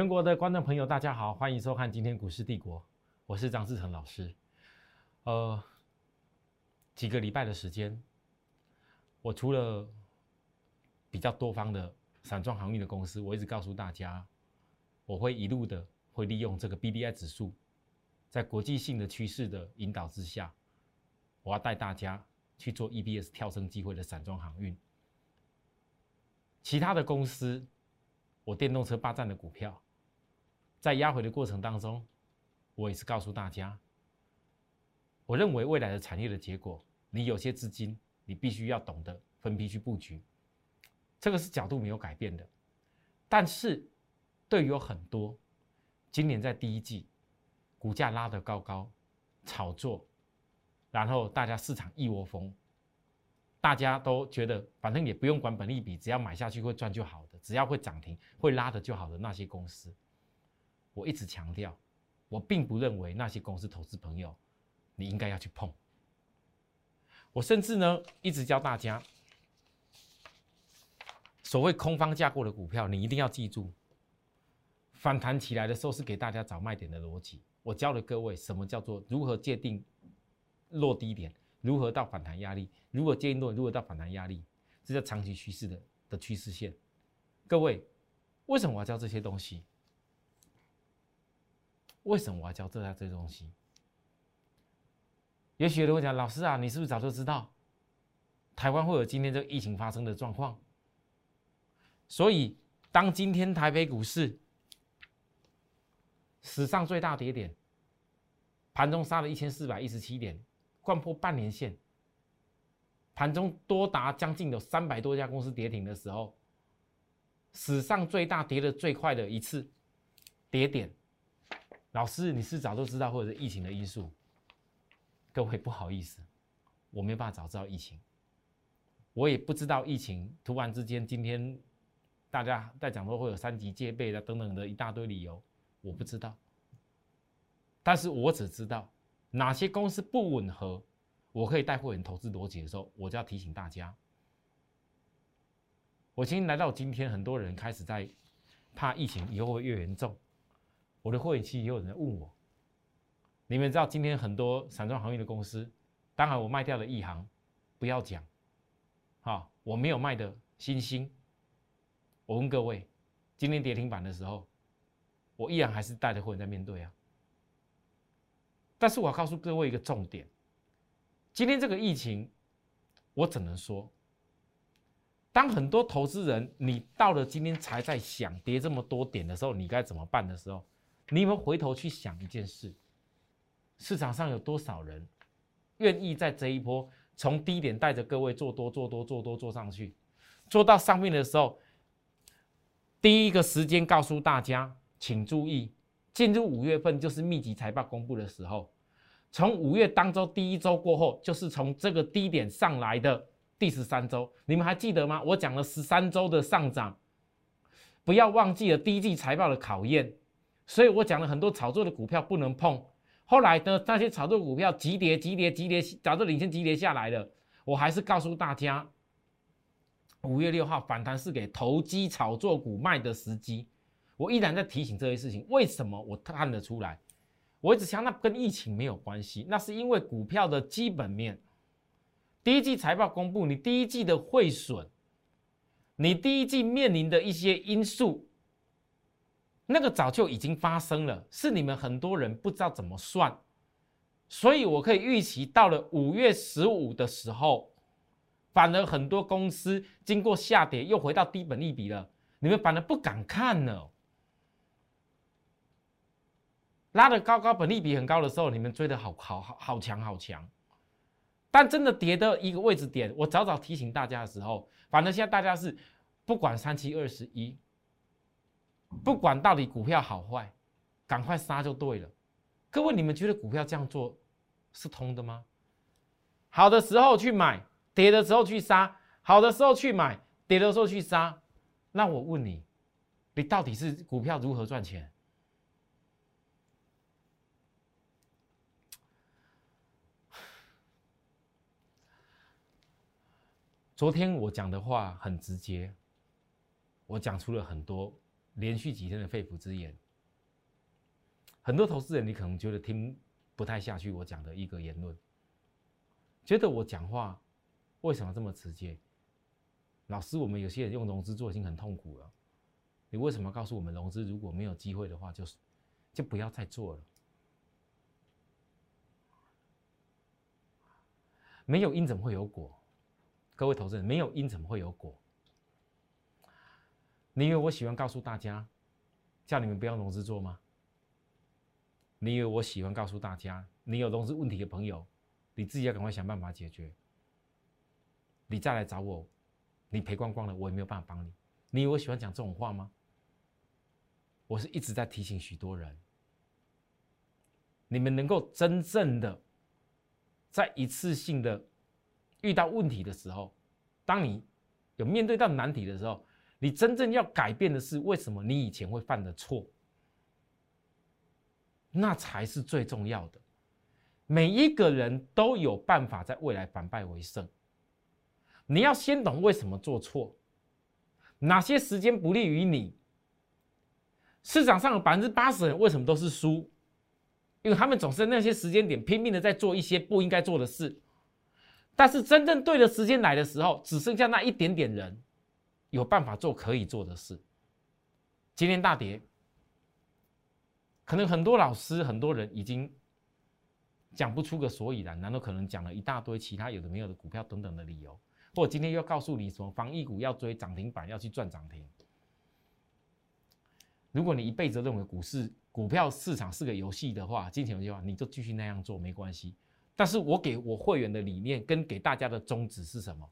全国的观众朋友，大家好，欢迎收看今天股市帝国，我是张志成老师。呃，几个礼拜的时间，我除了比较多方的散装航运的公司，我一直告诉大家，我会一路的会利用这个 B D I 指数，在国际性的趋势的引导之下，我要带大家去做 E B S 跳升机会的散装航运。其他的公司。我电动车霸占的股票，在压回的过程当中，我也是告诉大家，我认为未来的产业的结果，你有些资金，你必须要懂得分批去布局，这个是角度没有改变的。但是，对于有很多今年在第一季股价拉得高高，炒作，然后大家市场一窝蜂。大家都觉得，反正也不用管本利比，只要买下去会赚就好的，只要会涨停、会拉的就好的那些公司，我一直强调，我并不认为那些公司投资朋友你应该要去碰。我甚至呢一直教大家，所谓空方架构的股票，你一定要记住，反弹起来的时候是给大家找卖点的逻辑。我教了各位什么叫做如何界定落低点。如何到反弹压力？如果建议论如何到反弹压力？这叫长期趋势的的趋势线。各位，为什么我要教这些东西？为什么我要教这这些东西？也许有人会讲：“老师啊，你是不是早就知道台湾会有今天这个疫情发生的状况？”所以，当今天台北股市史上最大跌点，盘中杀了一千四百一十七点。贯破半年线，盘中多达将近有三百多家公司跌停的时候，史上最大跌的最快的一次跌点，老师你是早就知道或者是疫情的因素？各位不好意思，我没有办法早知道疫情，我也不知道疫情突然之间今天大家在讲说会有三级戒备的等等的一大堆理由，我不知道，但是我只知道。哪些公司不吻合，我可以带会员投资逻辑的时候，我就要提醒大家。我今天来到今天，很多人开始在怕疫情以后会越严重。我的会员期也有人问我，你们知道今天很多散装航运的公司，当然我卖掉了一行，不要讲，好，我没有卖的新兴。我问各位，今天跌停板的时候，我依然还是带着会员在面对啊。但是我要告诉各位一个重点，今天这个疫情，我只能说，当很多投资人你到了今天才在想跌这么多点的时候，你该怎么办的时候，你们回头去想一件事：市场上有多少人愿意在这一波从低点带着各位做多、做多、做多、做上去，做到上面的时候，第一个时间告诉大家，请注意。进入五月份就是密集财报公布的时候，从五月当周第一周过后，就是从这个低点上来的第十三周，你们还记得吗？我讲了十三周的上涨，不要忘记了第一季财报的考验，所以我讲了很多炒作的股票不能碰。后来呢，那些炒作股票急跌、急跌、急跌，早就领先急跌下来了。我还是告诉大家，五月六号反弹是给投机炒作股卖的时机。我依然在提醒这些事情，为什么我看得出来？我一直想，那跟疫情没有关系，那是因为股票的基本面。第一季财报公布，你第一季的汇损，你第一季面临的一些因素，那个早就已经发生了，是你们很多人不知道怎么算。所以我可以预期，到了五月十五的时候，反而很多公司经过下跌，又回到低本利比了，你们反而不敢看了。拉的高高，本利比很高的时候，你们追的好好好好强好强，但真的跌的一个位置点，我早早提醒大家的时候，反正现在大家是不管三七二十一，不管到底股票好坏，赶快杀就对了。各位，你们觉得股票这样做是通的吗？好的时候去买，跌的时候去杀；好的时候去买，跌的时候去杀。那我问你，你到底是股票如何赚钱？昨天我讲的话很直接，我讲出了很多连续几天的肺腑之言，很多投资人你可能觉得听不太下去我讲的一个言论，觉得我讲话为什么这么直接？老师，我们有些人用融资做已经很痛苦了，你为什么告诉我们融资如果没有机会的话，就是就不要再做了？没有因怎么会有果？各位投资人，没有因怎么会有果？你以为我喜欢告诉大家，叫你们不要融资做吗？你以为我喜欢告诉大家，你有融资问题的朋友，你自己要赶快想办法解决。你再来找我，你赔光光了，我也没有办法帮你。你以为我喜欢讲这种话吗？我是一直在提醒许多人，你们能够真正的在一次性的遇到问题的时候，当你有面对到难题的时候。你真正要改变的是，为什么你以前会犯的错？那才是最重要的。每一个人都有办法在未来反败为胜。你要先懂为什么做错，哪些时间不利于你。市场上有百分之八十人为什么都是输？因为他们总是在那些时间点拼命的在做一些不应该做的事。但是真正对的时间来的时候，只剩下那一点点人。有办法做可以做的事。今天大跌，可能很多老师、很多人已经讲不出个所以然，难道可能讲了一大堆其他有的没有的股票等等的理由？或今天又告诉你什么防疫股要追涨停板，要去赚涨停？如果你一辈子认为股市、股票市场是个游戏的话，金钱的话，你就继续那样做没关系。但是我给我会员的理念跟给大家的宗旨是什么？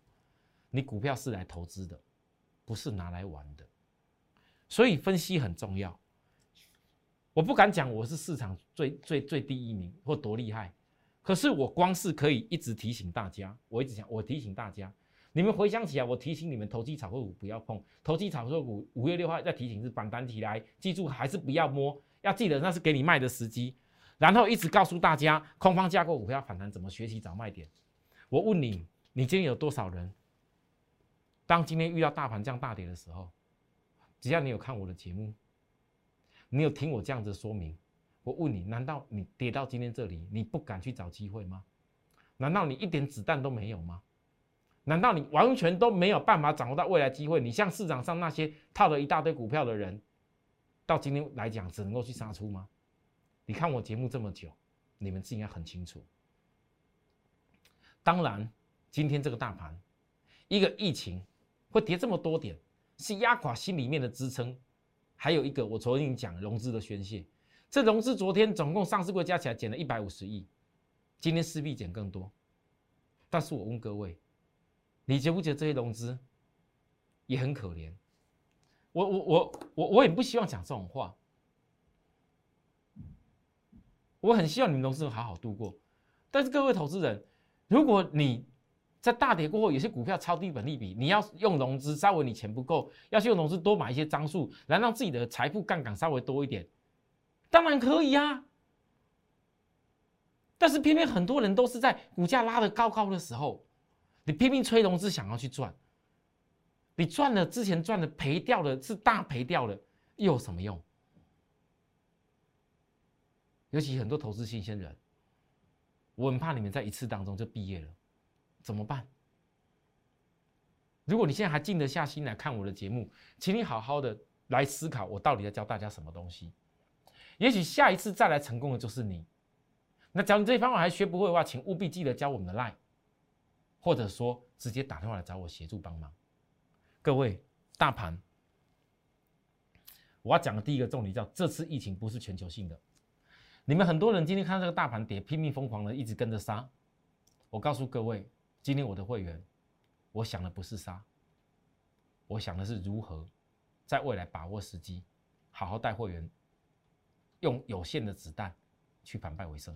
你股票是来投资的。不是拿来玩的，所以分析很重要。我不敢讲我是市场最最最第一名或多厉害，可是我光是可以一直提醒大家，我一直讲，我提醒大家，你们回想起来，我提醒你们投机炒作股不要碰，投机炒作股五月六号再提醒是反弹起来，记住还是不要摸，要记得那是给你卖的时机，然后一直告诉大家空方架构股票反弹怎么学习找卖点。我问你，你今天有多少人？当今天遇到大盘这样大跌的时候，只要你有看我的节目，你有听我这样子说明，我问你，难道你跌到今天这里，你不敢去找机会吗？难道你一点子弹都没有吗？难道你完全都没有办法掌握到未来机会？你像市场上那些套了一大堆股票的人，到今天来讲，只能够去杀出吗？你看我节目这么久，你们自己应该很清楚。当然，今天这个大盘，一个疫情。会跌这么多点，是压垮心里面的支撑。还有一个，我昨天讲融资的宣泄，这融资昨天总共上市柜加起来减了一百五十亿，今天势必减更多。但是我问各位，你觉不觉得这些融资也很可怜？我我我我我也不希望讲这种话，我很希望你们融资好好度过。但是各位投资人，如果你在大跌过后，有些股票超低本利比，你要用融资，稍微你钱不够，要去用融资多买一些张数，来让自己的财富杠杆稍微多一点，当然可以呀。但是偏偏很多人都是在股价拉得高高的时候，你拼命吹融资想要去赚，你赚了之前赚的赔掉的是大赔掉了，又有什么用？尤其很多投资新鲜人，我很怕你们在一次当中就毕业了。怎么办？如果你现在还静得下心来看我的节目，请你好好的来思考，我到底要教大家什么东西。也许下一次再来成功的就是你。那假如你这方法还学不会的话，请务必记得教我们的 line，或者说直接打电话来找我协助帮忙。各位，大盘，我要讲的第一个重点叫：这次疫情不是全球性的。你们很多人今天看到这个大盘跌，拼命疯狂的一直跟着杀。我告诉各位。今天我的会员，我想的不是杀，我想的是如何在未来把握时机，好好带会员，用有限的子弹去反败为胜。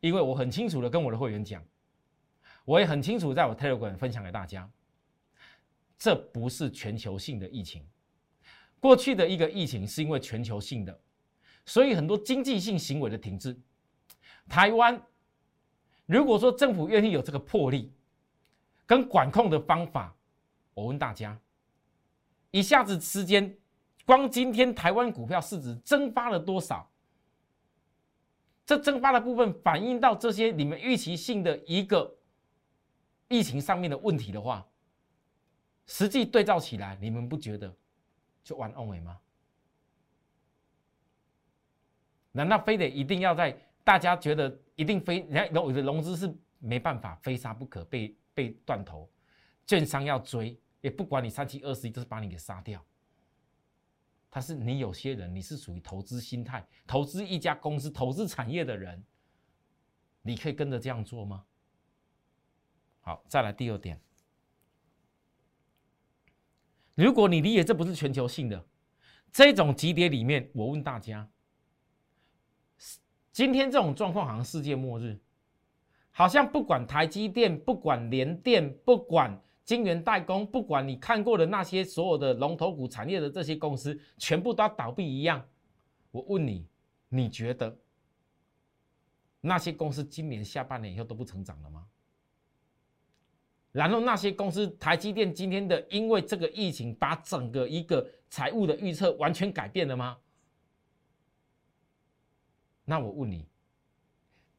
因为我很清楚的跟我的会员讲，我也很清楚在我 Telegram 分享给大家，这不是全球性的疫情。过去的一个疫情是因为全球性的，所以很多经济性行为的停滞，台湾。如果说政府愿意有这个魄力跟管控的方法，我问大家，一下子之间光今天台湾股票市值蒸发了多少？这蒸发的部分反映到这些你们预期性的一个疫情上面的问题的话，实际对照起来，你们不觉得就完 on 吗？难道非得一定要在大家觉得一定非人家有的融资是没办法非杀不可，被被断头，券商要追，也不管你三七二十一，就是把你给杀掉。他是你有些人，你是属于投资心态，投资一家公司、投资产业的人，你可以跟着这样做吗？好，再来第二点，如果你理解这不是全球性的这种级别里面，我问大家，今天这种状况好像世界末日，好像不管台积电，不管联电，不管。晶圆代工，不管你看过的那些所有的龙头股产业的这些公司，全部都要倒闭一样。我问你，你觉得那些公司今年下半年以后都不成长了吗？然后那些公司，台积电今天的因为这个疫情，把整个一个财务的预测完全改变了吗？那我问你，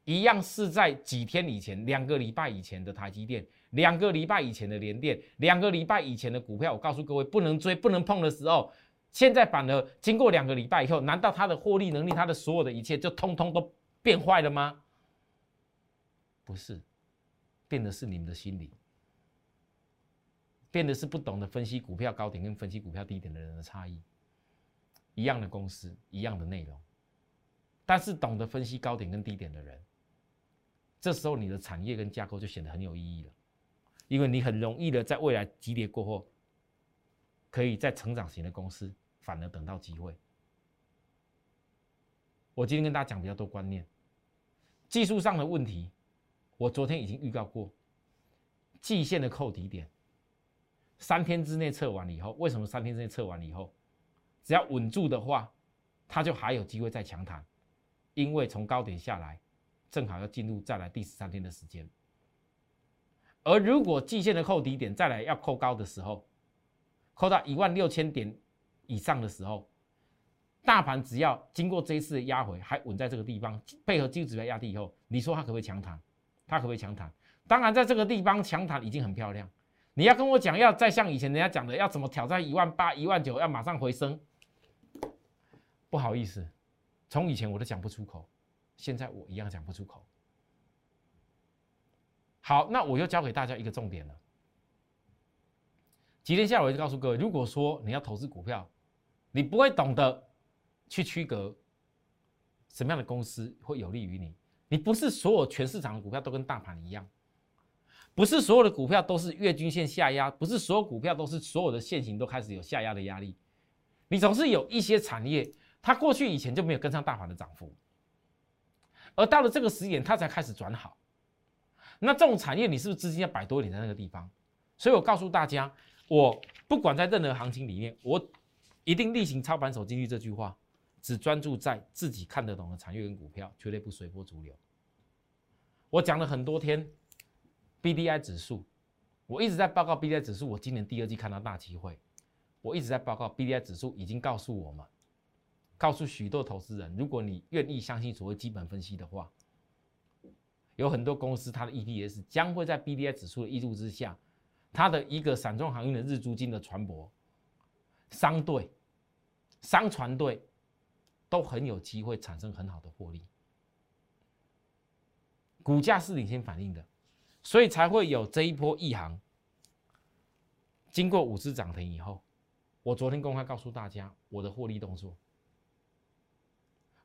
一样是在几天以前，两个礼拜以前的台积电。两个礼拜以前的联电，两个礼拜以前的股票，我告诉各位不能追、不能碰的时候，现在反而经过两个礼拜以后，难道它的获利能力、它的所有的一切就通通都变坏了吗？不是，变的是你们的心理，变的是不懂得分析股票高点跟分析股票低点的人的差异。一样的公司，一样的内容，但是懂得分析高点跟低点的人，这时候你的产业跟架构就显得很有意义了。因为你很容易的在未来急跌过后，可以在成长型的公司反而等到机会。我今天跟大家讲比较多观念，技术上的问题，我昨天已经预告过，季线的扣底点，三天之内测完了以后，为什么三天之内测完了以后，只要稳住的话，它就还有机会再强弹，因为从高点下来，正好要进入再来第十三天的时间。而如果季线的扣底点再来要扣高的时候，扣到一万六千点以上的时候，大盘只要经过这一次的压回，还稳在这个地方，配合技术指标压低以后，你说它可不可以强弹？它可不可以强弹？当然，在这个地方强弹已经很漂亮。你要跟我讲，要再像以前人家讲的，要怎么挑战一万八、一万九，要马上回升？不好意思，从以前我都讲不出口，现在我一样讲不出口。好，那我又教给大家一个重点了。今天下午，我就告诉各位，如果说你要投资股票，你不会懂得去区隔什么样的公司会有利于你。你不是所有全市场的股票都跟大盘一样，不是所有的股票都是月均线下压，不是所有股票都是所有的线型都开始有下压的压力。你总是有一些产业，它过去以前就没有跟上大盘的涨幅，而到了这个时点，它才开始转好。那这种产业，你是不是资金要摆多一点在那个地方？所以我告诉大家，我不管在任何行情里面，我一定例行操盘手纪律这句话，只专注在自己看得懂的产业跟股票，绝对不随波逐流。我讲了很多天，B D I 指数，我一直在报告 B D I 指数，我今年第二季看到大机会，我一直在报告 B D I 指数已经告诉我们，告诉许多投资人，如果你愿意相信所谓基本分析的话。有很多公司，它的 EPS 将会在 BDI 指数的益助之下，它的一个散装航运的日租金的船舶商队、商船队都很有机会产生很好的获利，股价是领先反应的，所以才会有这一波异行。经过五次涨停以后，我昨天公开告诉大家我的获利动作，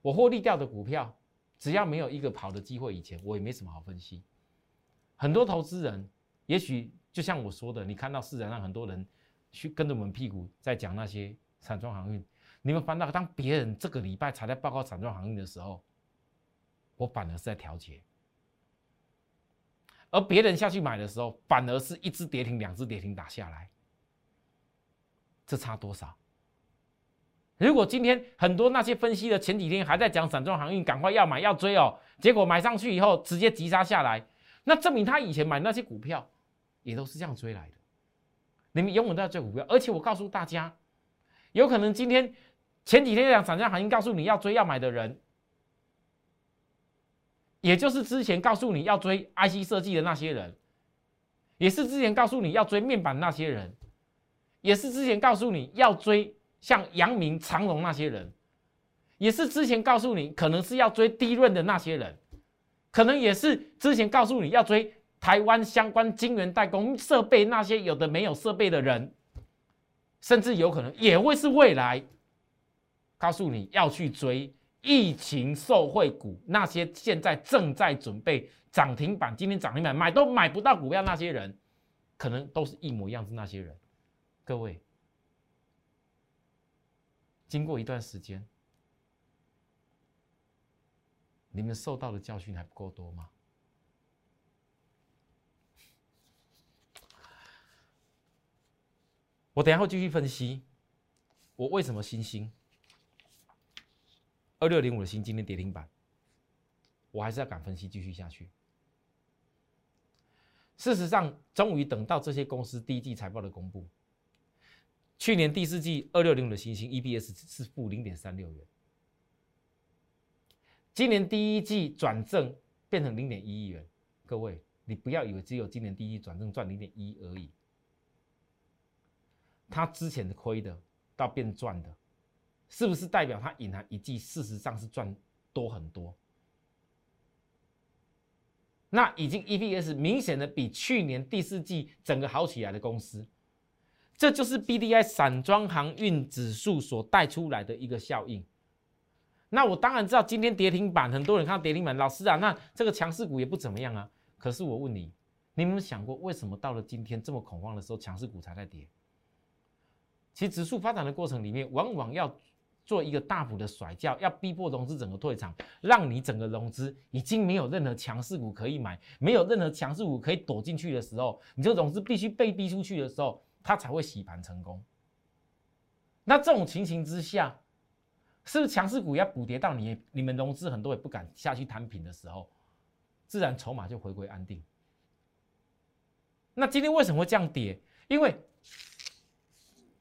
我获利掉的股票。只要没有一个跑的机会，以前我也没什么好分析。很多投资人，也许就像我说的，你看到市场上很多人去跟着我们屁股在讲那些散装航运，你们反倒当别人这个礼拜才在报告散装航运的时候，我反而是在调节；而别人下去买的时候，反而是一只跌停、两只跌停打下来，这差多少？如果今天很多那些分析的前几天还在讲散装航运，赶快要买要追哦，结果买上去以后直接急杀下来，那证明他以前买那些股票也都是这样追来的。你们永远都在追股票，而且我告诉大家，有可能今天前几天讲涨价行情告诉你要追要买的人，也就是之前告诉你要追 IC 设计的那些人，也是之前告诉你要追面板那些人，也是之前告诉你要追像阳明、长荣那些人，也是之前告诉你可能是要追低润的那些人，可能也是之前告诉你要追台湾相关晶圆代工设备那些有的没有设备的人。甚至有可能也会是未来，告诉你要去追疫情受惠股，那些现在正在准备涨停板，今天涨停板买都买不到股票那些人，可能都是一模一样是那些人。各位，经过一段时间，你们受到的教训还不够多吗？我等下会继续分析，我为什么新兴二六零五的新今天跌停板，我还是要敢分析继续下去。事实上，终于等到这些公司第一季财报的公布，去年第四季二六零五的新星 E B S 是负零点三六元，今年第一季转正变成零点一亿元。各位，你不要以为只有今年第一季转正赚零点一而已。他之前的亏的到变赚的，是不是代表他隐含一季事实上是赚多很多？那已经 EPS 明显的比去年第四季整个好起来的公司，这就是 BDI 散装航运指数所带出来的一个效应。那我当然知道今天跌停板，很多人看到跌停板，老师啊，那这个强势股也不怎么样啊。可是我问你，你有没有想过，为什么到了今天这么恐慌的时候，强势股才在跌？其实指数发展的过程里面，往往要做一个大幅的甩掉，要逼迫融资整个退场，让你整个融资已经没有任何强势股可以买，没有任何强势股可以躲进去的时候，你这融资必须被逼出去的时候，它才会洗盘成功。那这种情形之下，是不是强势股要补跌到你你们融资很多也不敢下去摊平的时候，自然筹码就回归安定。那今天为什么会这样跌？因为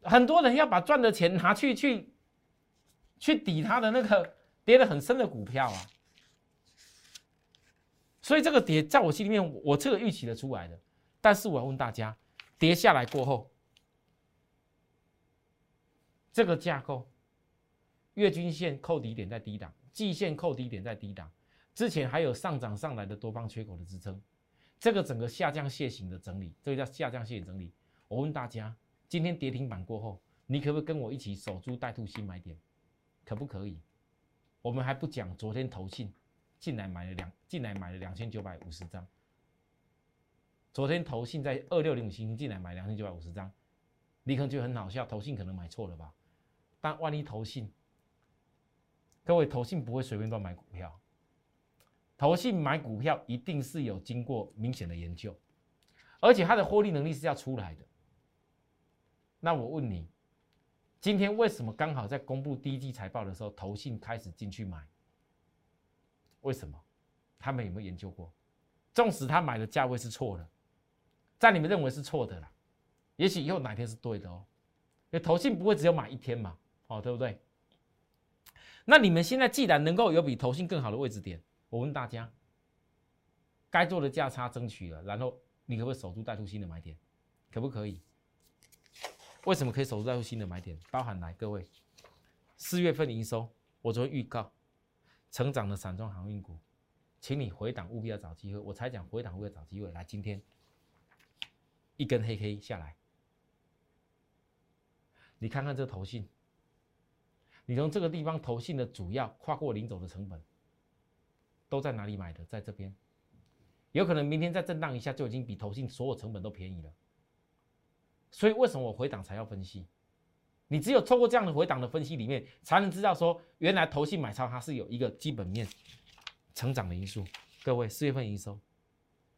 很多人要把赚的钱拿去去去抵他的那个跌得很深的股票啊，所以这个跌在我心里面，我这个预期的出来的。但是我要问大家，跌下来过后，这个架构，月均线扣底点在低档，季线扣底点在低档，之前还有上涨上来的多方缺口的支撑，这个整个下降楔形的整理，这个叫下降楔形整理。我问大家。今天跌停板过后，你可不可以跟我一起守株待兔新买点？可不可以？我们还不讲昨天投信进来买了两进来买了两千九百五十张。昨天投信在二六零五星进来买两千九百五十张，你可能觉得很好笑，投信可能买错了吧？但万一投信，各位投信不会随便乱买股票，投信买股票一定是有经过明显的研究，而且它的获利能力是要出来的。那我问你，今天为什么刚好在公布第一季财报的时候，投信开始进去买？为什么？他们有没有研究过？纵使他买的价位是错的，在你们认为是错的啦，也许以后哪天是对的哦。因为投信不会只有买一天嘛，哦，对不对？那你们现在既然能够有比投信更好的位置点，我问大家，该做的价差争取了，然后你可不可以守住带出新的买点？可不可以？为什么可以守住在新的买点？包含来各位，四月份营收，我昨天预告，成长的散装航运股，请你回档务必要找机会。我才讲回档务必要找机会。来，今天一根黑黑下来，你看看这头信，你从这个地方投信的主要跨过零走的成本，都在哪里买的？在这边，有可能明天再震荡一下，就已经比投信所有成本都便宜了。所以为什么我回档才要分析？你只有透过这样的回档的分析里面，才能知道说，原来投信买超它是有一个基本面成长的因素。各位，四月份营收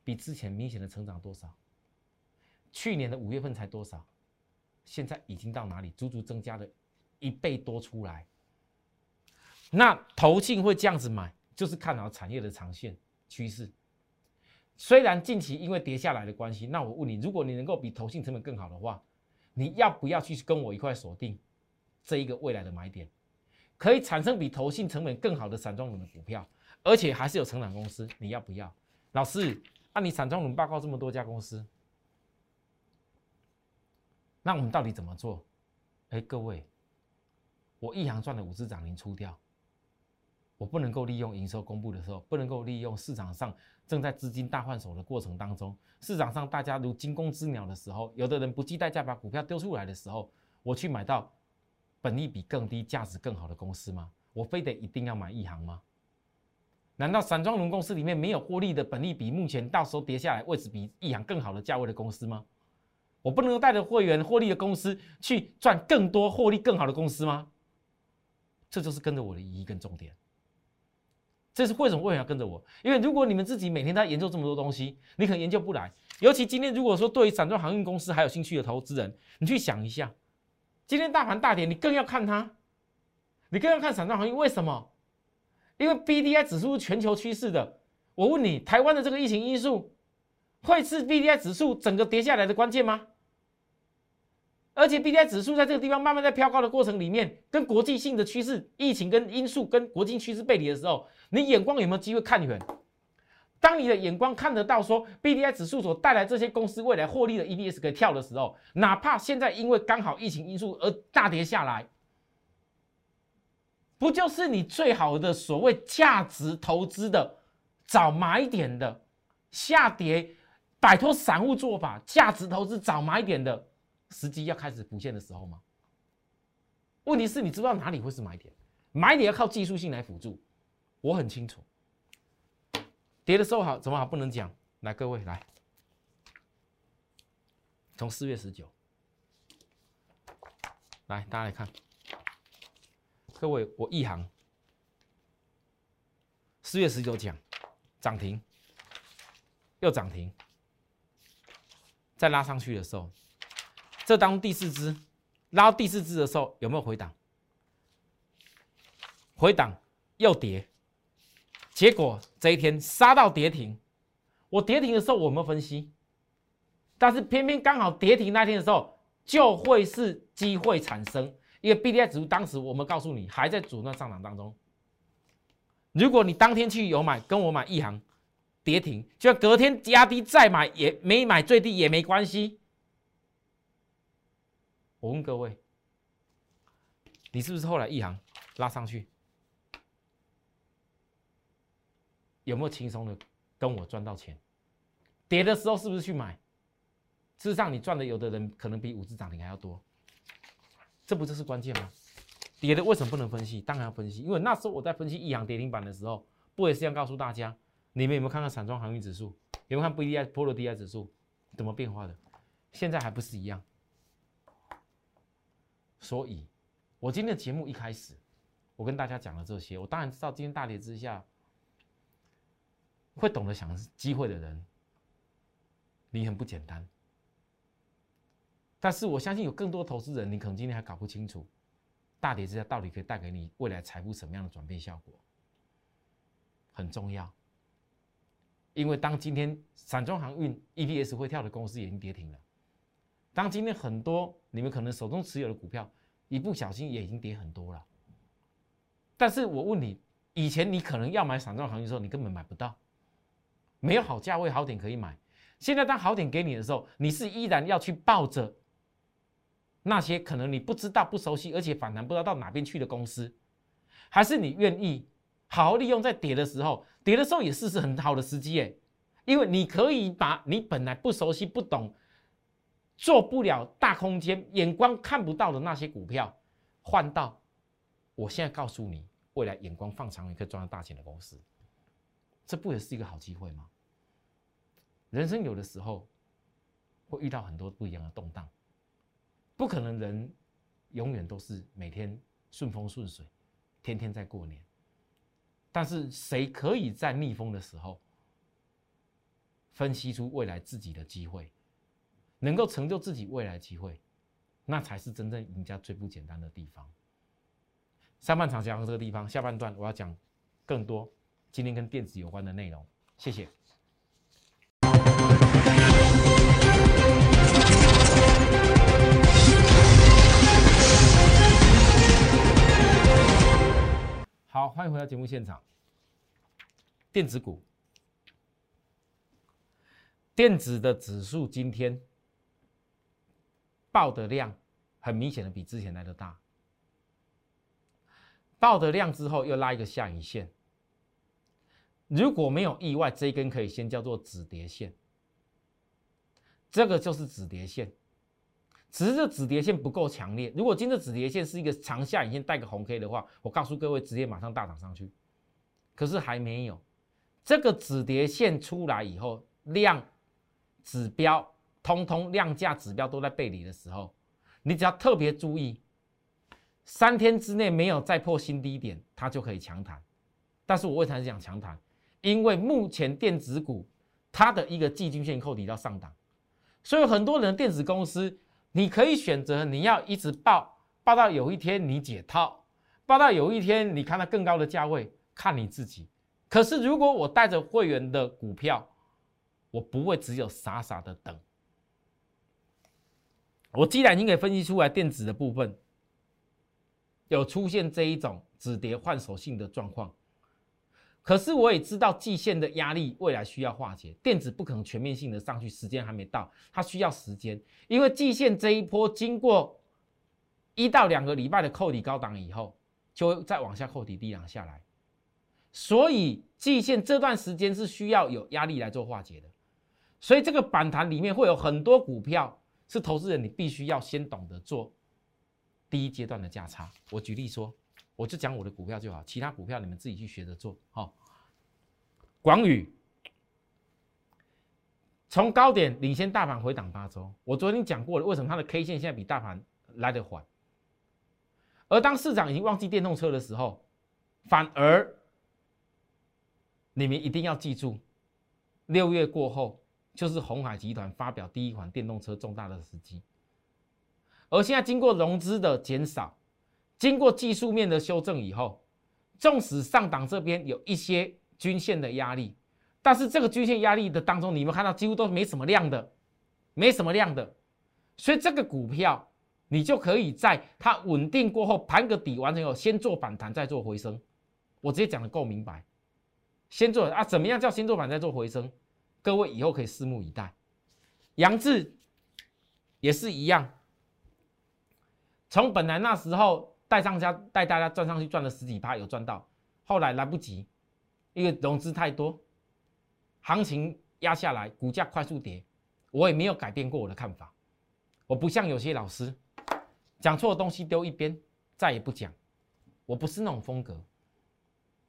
比之前明显的成长多少？去年的五月份才多少？现在已经到哪里？足足增加了一倍多出来。那投信会这样子买，就是看好产业的长线趋势。虽然近期因为跌下来的关系，那我问你，如果你能够比投信成本更好的话，你要不要去跟我一块锁定这一个未来的买点，可以产生比投信成本更好的散装轮的股票，而且还是有成长公司，你要不要？老师，按你散装轮报告这么多家公司，那我们到底怎么做？哎，各位，我一行赚的五只涨停出掉。我不能够利用营收公布的时候，不能够利用市场上正在资金大换手的过程当中，市场上大家如惊弓之鸟的时候，有的人不计代价把股票丢出来的时候，我去买到本利比更低、价值更好的公司吗？我非得一定要买一行吗？难道散装轮公司里面没有获利的本利比目前到时候跌下来位置比一行更好的价位的公司吗？我不能够带着会员获利的公司去赚更多获利更好的公司吗？这就是跟着我的疑义跟重点。这是为什么？为什么要跟着我？因为如果你们自己每天在研究这么多东西，你可能研究不来。尤其今天，如果说对于散装航运公司还有兴趣的投资人，你去想一下，今天大盘大跌，你更要看它，你更要看散装航运。为什么？因为 B D I 指数是全球趋势的。我问你，台湾的这个疫情因素，会是 B D I 指数整个跌下来的关键吗？而且 B D I 指数在这个地方慢慢在飘高的过程里面，跟国际性的趋势、疫情跟因素跟国际趋势背离的时候，你眼光有没有机会看远？当你的眼光看得到说 B D I 指数所带来这些公司未来获利的 E B S 可以跳的时候，哪怕现在因为刚好疫情因素而大跌下来，不就是你最好的所谓价值投资的找买点的下跌，摆脱散户做法，价值投资找买点的？时机要开始浮现的时候吗？问题是你知不知道哪里会是买点？买点要靠技术性来辅助。我很清楚，跌的时候好怎么好不能讲。来，各位来，从四月十九，来大家来看，各位我一行四月十九讲涨停，又涨停，再拉上去的时候。这当第四支拉到第四支的时候，有没有回档？回档又跌，结果这一天杀到跌停。我跌停的时候我没有分析，但是偏偏刚好跌停那天的时候，就会是机会产生。因为 B D I 指数当时我们告诉你还在主段上涨当中。如果你当天去有买，跟我买一行跌停，就隔天压低再买也没买最低也没关系。我问各位，你是不是后来一行拉上去，有没有轻松的跟我赚到钱？跌的时候是不是去买？事实上，你赚的有的人可能比五只涨停还要多，这不就是关键吗？跌的为什么不能分析？当然要分析，因为那时候我在分析一行跌停板的时候，不也是要告诉大家，你们有没有看看散装航运指数？有没有看 B D I 波罗 D I 指数怎么变化的？现在还不是一样？所以，我今天的节目一开始，我跟大家讲了这些。我当然知道今天大跌之下，会懂得想机会的人，你很不简单。但是我相信有更多投资人，你可能今天还搞不清楚，大跌之下到底可以带给你未来财富什么样的转变效果，很重要。因为当今天散装航运 EPS 会跳的公司已经跌停了。当今天很多你们可能手中持有的股票，一不小心也已经跌很多了。但是我问你，以前你可能要买散装行情的时候，你根本买不到，没有好价位、好点可以买。现在当好点给你的时候，你是依然要去抱着那些可能你不知道、不熟悉，而且反弹不知道到哪边去的公司，还是你愿意好好利用在跌的时候，跌的时候也是是很好的时机诶，因为你可以把你本来不熟悉、不懂。做不了大空间，眼光看不到的那些股票，换到我现在告诉你，未来眼光放长远可以赚到大钱的公司，这不也是一个好机会吗？人生有的时候会遇到很多不一样的动荡，不可能人永远都是每天顺风顺水，天天在过年。但是谁可以在逆风的时候分析出未来自己的机会？能够成就自己未来机会，那才是真正赢家最不简单的地方。上半场讲到这个地方，下半段我要讲更多今天跟电子有关的内容。谢谢。好，欢迎回到节目现场。电子股，电子的指数今天爆的量很明显的比之前来的大，爆的量之后又拉一个下影线。如果没有意外，这一根可以先叫做止跌线，这个就是止跌线。只是这止跌线不够强烈。如果今天止跌线是一个长下影线带个红 K 的话，我告诉各位，直接马上大涨上去。可是还没有，这个止跌线出来以后，量指标通通量价指标都在背离的时候，你只要特别注意，三天之内没有再破新低点，它就可以强弹。但是我为什么讲强弹？因为目前电子股它的一个季均线扣底到上档，所以很多人的电子公司。你可以选择，你要一直报，报到有一天你解套，报到有一天你看到更高的价位，看你自己。可是如果我带着会员的股票，我不会只有傻傻的等。我既然已经给分析出来电子的部分有出现这一种止跌换手性的状况。可是我也知道季线的压力未来需要化解，电子不可能全面性的上去，时间还没到，它需要时间，因为季线这一波经过一到两个礼拜的扣底高档以后，就会再往下扣底低档下来，所以季线这段时间是需要有压力来做化解的，所以这个反弹里面会有很多股票是投资人你必须要先懂得做第一阶段的价差。我举例说。我就讲我的股票就好，其他股票你们自己去学着做。好，广宇从高点领先大盘回档八周，我昨天讲过了，为什么它的 K 线现在比大盘来得缓？而当市场已经忘记电动车的时候，反而你们一定要记住，六月过后就是红海集团发表第一款电动车重大的时机，而现在经过融资的减少。经过技术面的修正以后，纵使上档这边有一些均线的压力，但是这个均线压力的当中，你们看到几乎都没什么量的，没什么量的，所以这个股票你就可以在它稳定过后盘个底完成以后，先做反弹再做回升。我直接讲的够明白，先做啊，怎么样叫先做反弹再做回升？各位以后可以拭目以待。杨志也是一样，从本来那时候。带上家带大家赚上去赚了十几趴有赚到，后来来不及，因为融资太多，行情压下来，股价快速跌，我也没有改变过我的看法。我不像有些老师讲错的东西丢一边，再也不讲。我不是那种风格，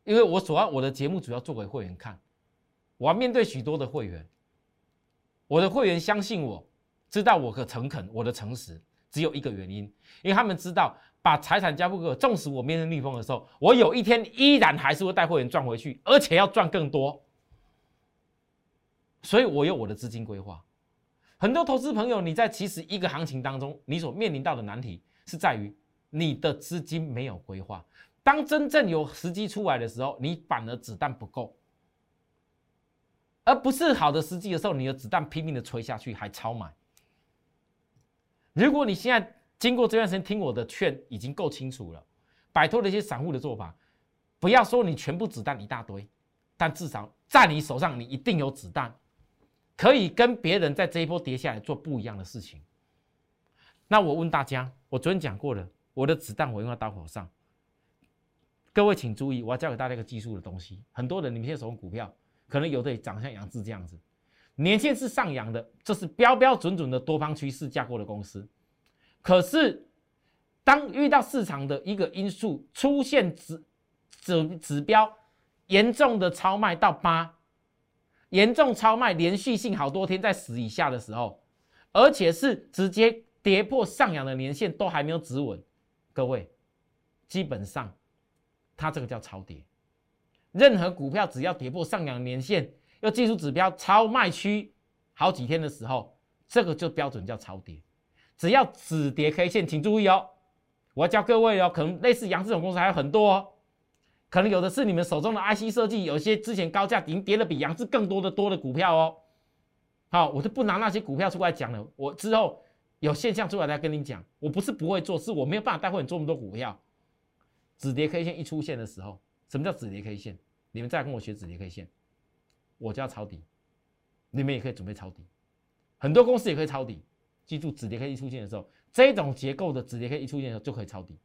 因为我主要我的节目主要做给会员看，我要面对许多的会员，我的会员相信我，知道我的诚恳，我的诚实，只有一个原因，因为他们知道。把财产交付给我，纵使我面对逆风的时候，我有一天依然还是会带会员赚回去，而且要赚更多。所以我有我的资金规划。很多投资朋友，你在其实一个行情当中，你所面临到的难题是在于你的资金没有规划。当真正有时机出来的时候，你反而子弹不够，而不是好的时机的时候，你的子弹拼命的吹下去，还超买。如果你现在，经过这段时间听我的劝，已经够清楚了，摆脱了一些散户的做法。不要说你全部子弹一大堆，但至少在你手上，你一定有子弹，可以跟别人在这一波跌下来做不一样的事情。那我问大家，我昨天讲过了，我的子弹我用在刀口上。各位请注意，我要教给大家一个技术的东西。很多人你们现在手中股票，可能有的长像杨志这样子，年线是上扬的，这是标标准准的多方趋势架构的公司。可是，当遇到市场的一个因素出现指指指标严重的超卖到八，严重超卖连续性好多天在十以下的时候，而且是直接跌破上扬的年线都还没有止稳，各位，基本上它这个叫超跌。任何股票只要跌破上扬年线，要技术指标超卖区好几天的时候，这个就标准叫超跌。只要止跌 K 线，请注意哦，我要教各位哦，可能类似杨这种公司还有很多哦，可能有的是你们手中的 IC 设计，有些之前高价已经跌了比杨志更多的多的股票哦。好，我就不拿那些股票出来讲了，我之后有现象出来再跟你讲。我不是不会做，是我没有办法带会你做那么多股票。止跌 K 线一出现的时候，什么叫止跌 K 线？你们再跟我学止跌 K 线，我就要抄底，你们也可以准备抄底，很多公司也可以抄底。记住，止跌 K 一出现的时候，这种结构的止跌 K 一出现的时候就可以抄底。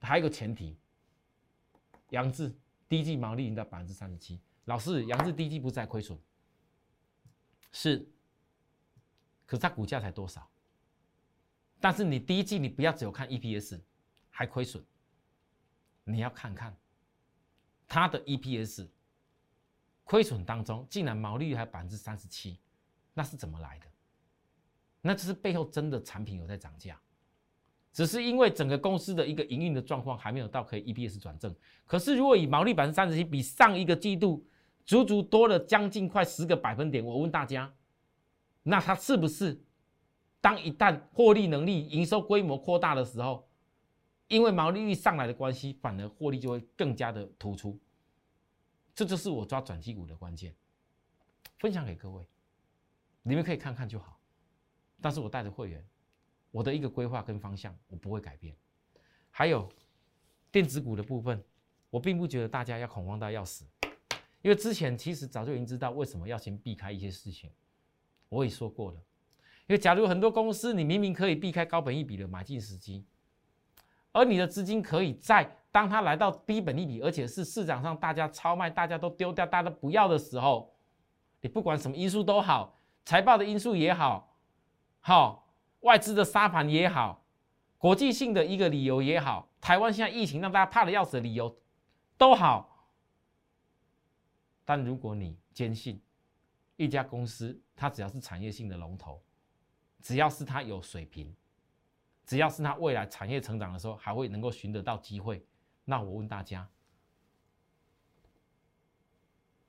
还有一个前提，杨志第一季毛利已经到百分之三十七。老师，杨志第一季不是在亏损？是，可是它股价才多少？但是你第一季你不要只有看 EPS，还亏损，你要看看它的 EPS 亏损当中，竟然毛利率还百分之三十七，那是怎么来的？那只是背后真的产品有在涨价，只是因为整个公司的一个营运的状况还没有到可以 EPS 转正。可是如果以毛利百分之三十七，比上一个季度足足多了将近快十个百分点，我问大家，那它是不是当一旦获利能力、营收规模扩大的时候，因为毛利率上来的关系，反而获利就会更加的突出？这就是我抓转机股的关键，分享给各位，你们可以看看就好。但是我带着会员，我的一个规划跟方向我不会改变。还有电子股的部分，我并不觉得大家要恐慌到要死。因为之前其实早就已经知道为什么要先避开一些事情，我也说过了。因为假如很多公司你明明可以避开高本益比的买进时机，而你的资金可以在当它来到低本利比，而且是市场上大家超卖、大家都丢掉、大家都不要的时候，你不管什么因素都好，财报的因素也好，好外资的沙盘也好，国际性的一个理由也好，台湾现在疫情让大家怕的要死的理由都好。但如果你坚信一家公司，它只要是产业性的龙头，只要是它有水平，只要是它未来产业成长的时候还会能够寻得到机会，那我问大家，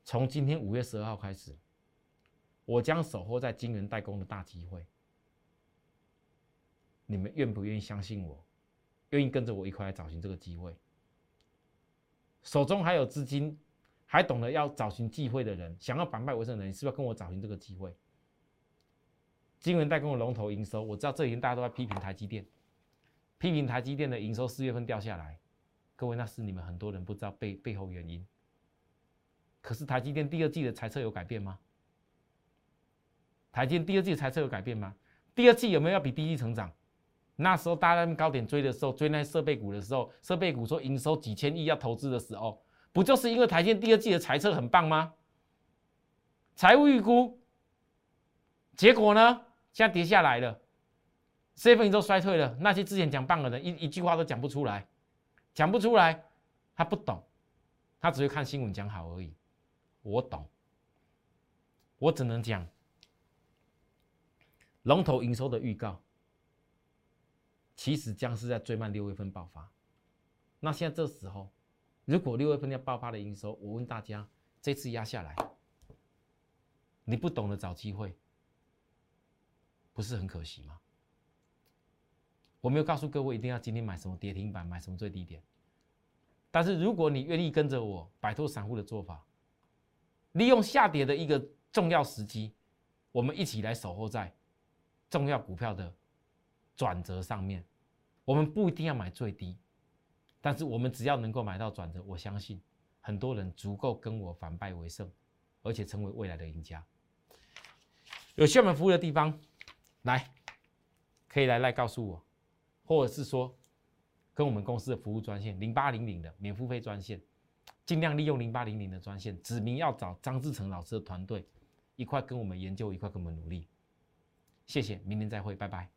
从今天五月十二号开始，我将守候在晶圆代工的大机会，你们愿不愿意相信我？愿意跟着我一块来找寻这个机会？手中还有资金？还懂得要找寻机会的人，想要反败为胜的人，是不是要跟我找寻这个机会？金圆代工的龙头营收，我知道这几天大家都在批评台积电，批评台积电的营收四月份掉下来。各位，那是你们很多人不知道背背后原因。可是台积电第二季的财测有改变吗？台积电第二季的财测有改变吗？第二季有没有要比第一季成长？那时候大家在高点追的时候，追那些设备股的时候，设备股说营收几千亿要投资的时候。不就是因为台积电第二季的财测很棒吗？财务预估，结果呢，现在跌下来了，四月份都衰退了。那些之前讲棒的人，一一句话都讲不出来，讲不出来，他不懂，他只会看新闻讲好而已。我懂，我只能讲龙头营收的预告，其实将是在最慢六月份爆发。那现在这时候。如果六月份要爆发的营收，我问大家，这次压下来，你不懂得找机会，不是很可惜吗？我没有告诉各位一定要今天买什么跌停板，买什么最低点。但是如果你愿意跟着我摆脱散户的做法，利用下跌的一个重要时机，我们一起来守候在重要股票的转折上面。我们不一定要买最低。但是我们只要能够买到转折，我相信很多人足够跟我反败为胜，而且成为未来的赢家。有需要我们服务的地方，来可以来来告诉我，或者是说跟我们公司的服务专线零八零零的免付费专线，尽量利用零八零零的专线，指明要找张志成老师的团队一块跟我们研究，一块跟我们努力。谢谢，明天再会，拜拜。